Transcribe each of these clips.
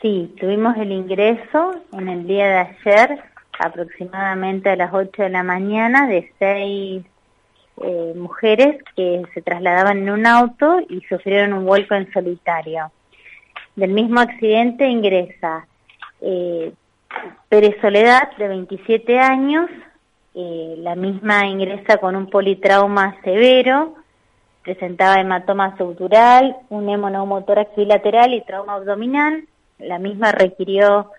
Sí, tuvimos el ingreso en el día de ayer, aproximadamente a las 8 de la mañana, de seis eh, mujeres que se trasladaban en un auto y sufrieron un vuelco en solitario. Del mismo accidente ingresa eh, Pérez Soledad, de 27 años, eh, la misma ingresa con un politrauma severo, presentaba hematoma subdural, un hemoneumotórax bilateral y trauma abdominal. La misma requirió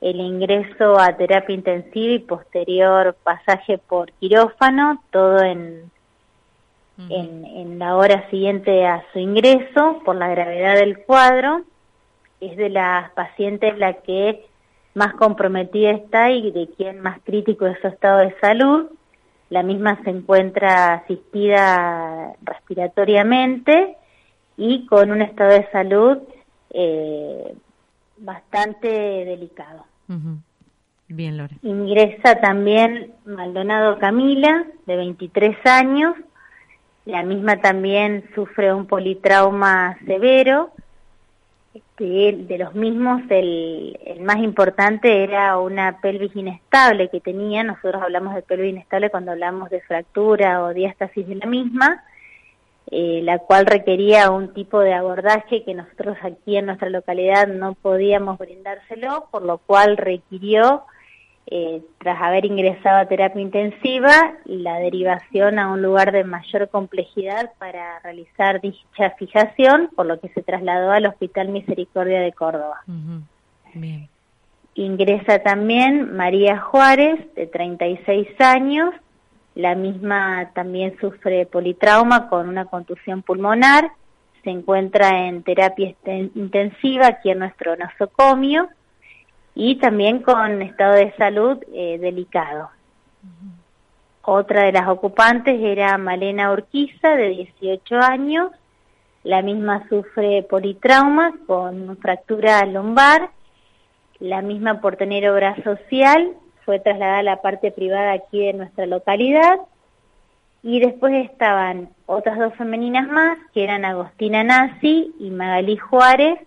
el ingreso a terapia intensiva y posterior pasaje por quirófano, todo en, en, en, la hora siguiente a su ingreso por la gravedad del cuadro. Es de las pacientes la que más comprometida está y de quien más crítico es su estado de salud. La misma se encuentra asistida respiratoriamente y con un estado de salud eh, bastante delicado. Bien, Lore. Ingresa también Maldonado Camila, de 23 años. La misma también sufre un politrauma severo de, los mismos, el, más importante era una pelvis inestable que tenía, nosotros hablamos de pelvis inestable cuando hablamos de fractura o diástasis de la misma, eh, la cual requería un tipo de abordaje que nosotros aquí en nuestra localidad no podíamos brindárselo, por lo cual requirió eh, tras haber ingresado a terapia intensiva, la derivación a un lugar de mayor complejidad para realizar dicha fijación, por lo que se trasladó al Hospital Misericordia de Córdoba. Ingresa también María Juárez, de 36 años, la misma también sufre politrauma con una contusión pulmonar, se encuentra en terapia intensiva aquí en nuestro nosocomio, y también con estado de salud eh, delicado. Otra de las ocupantes era Malena Urquiza, de 18 años. La misma sufre politrauma con fractura lumbar. La misma por tener obra social fue trasladada a la parte privada aquí de nuestra localidad. Y después estaban otras dos femeninas más, que eran Agostina Nasi y Magalí Juárez,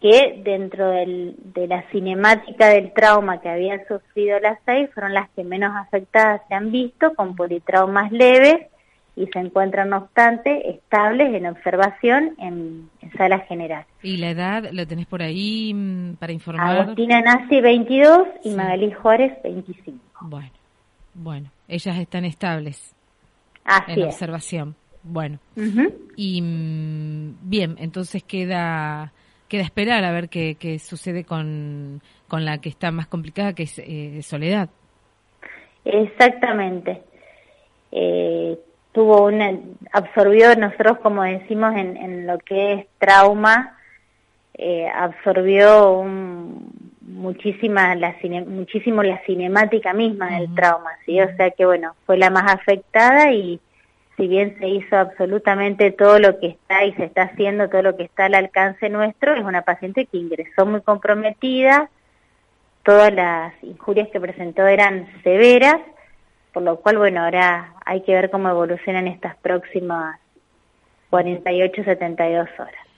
que dentro del, de la cinemática del trauma que habían sufrido las seis fueron las que menos afectadas se han visto, con politraumas leves y se encuentran, no obstante, estables en observación en, sala general. ¿Y la edad la tenés por ahí mm, para informar? Agustina Nazi, 22 y Magalí Juárez, 25. Bueno, bueno, ellas están estables en observación. Bueno, y mm, bien, entonces queda queda esperar a ver qué, qué sucede con, con, la que está más complicada, que es eh, Soledad. Exactamente. Eh, tuvo una, absorbió, nosotros como decimos en, en lo que es trauma, eh, absorbió un, muchísima la muchísimo la cinemática misma del trauma, ¿sí? O sea que bueno, fue la más afectada y si bien se hizo absolutamente todo lo que está y se está haciendo todo lo que está al alcance nuestro, es una paciente que ingresó muy comprometida, todas las injurias que presentó eran severas, por lo cual, bueno, ahora hay que ver cómo evolucionan estas próximas 48, 72 horas.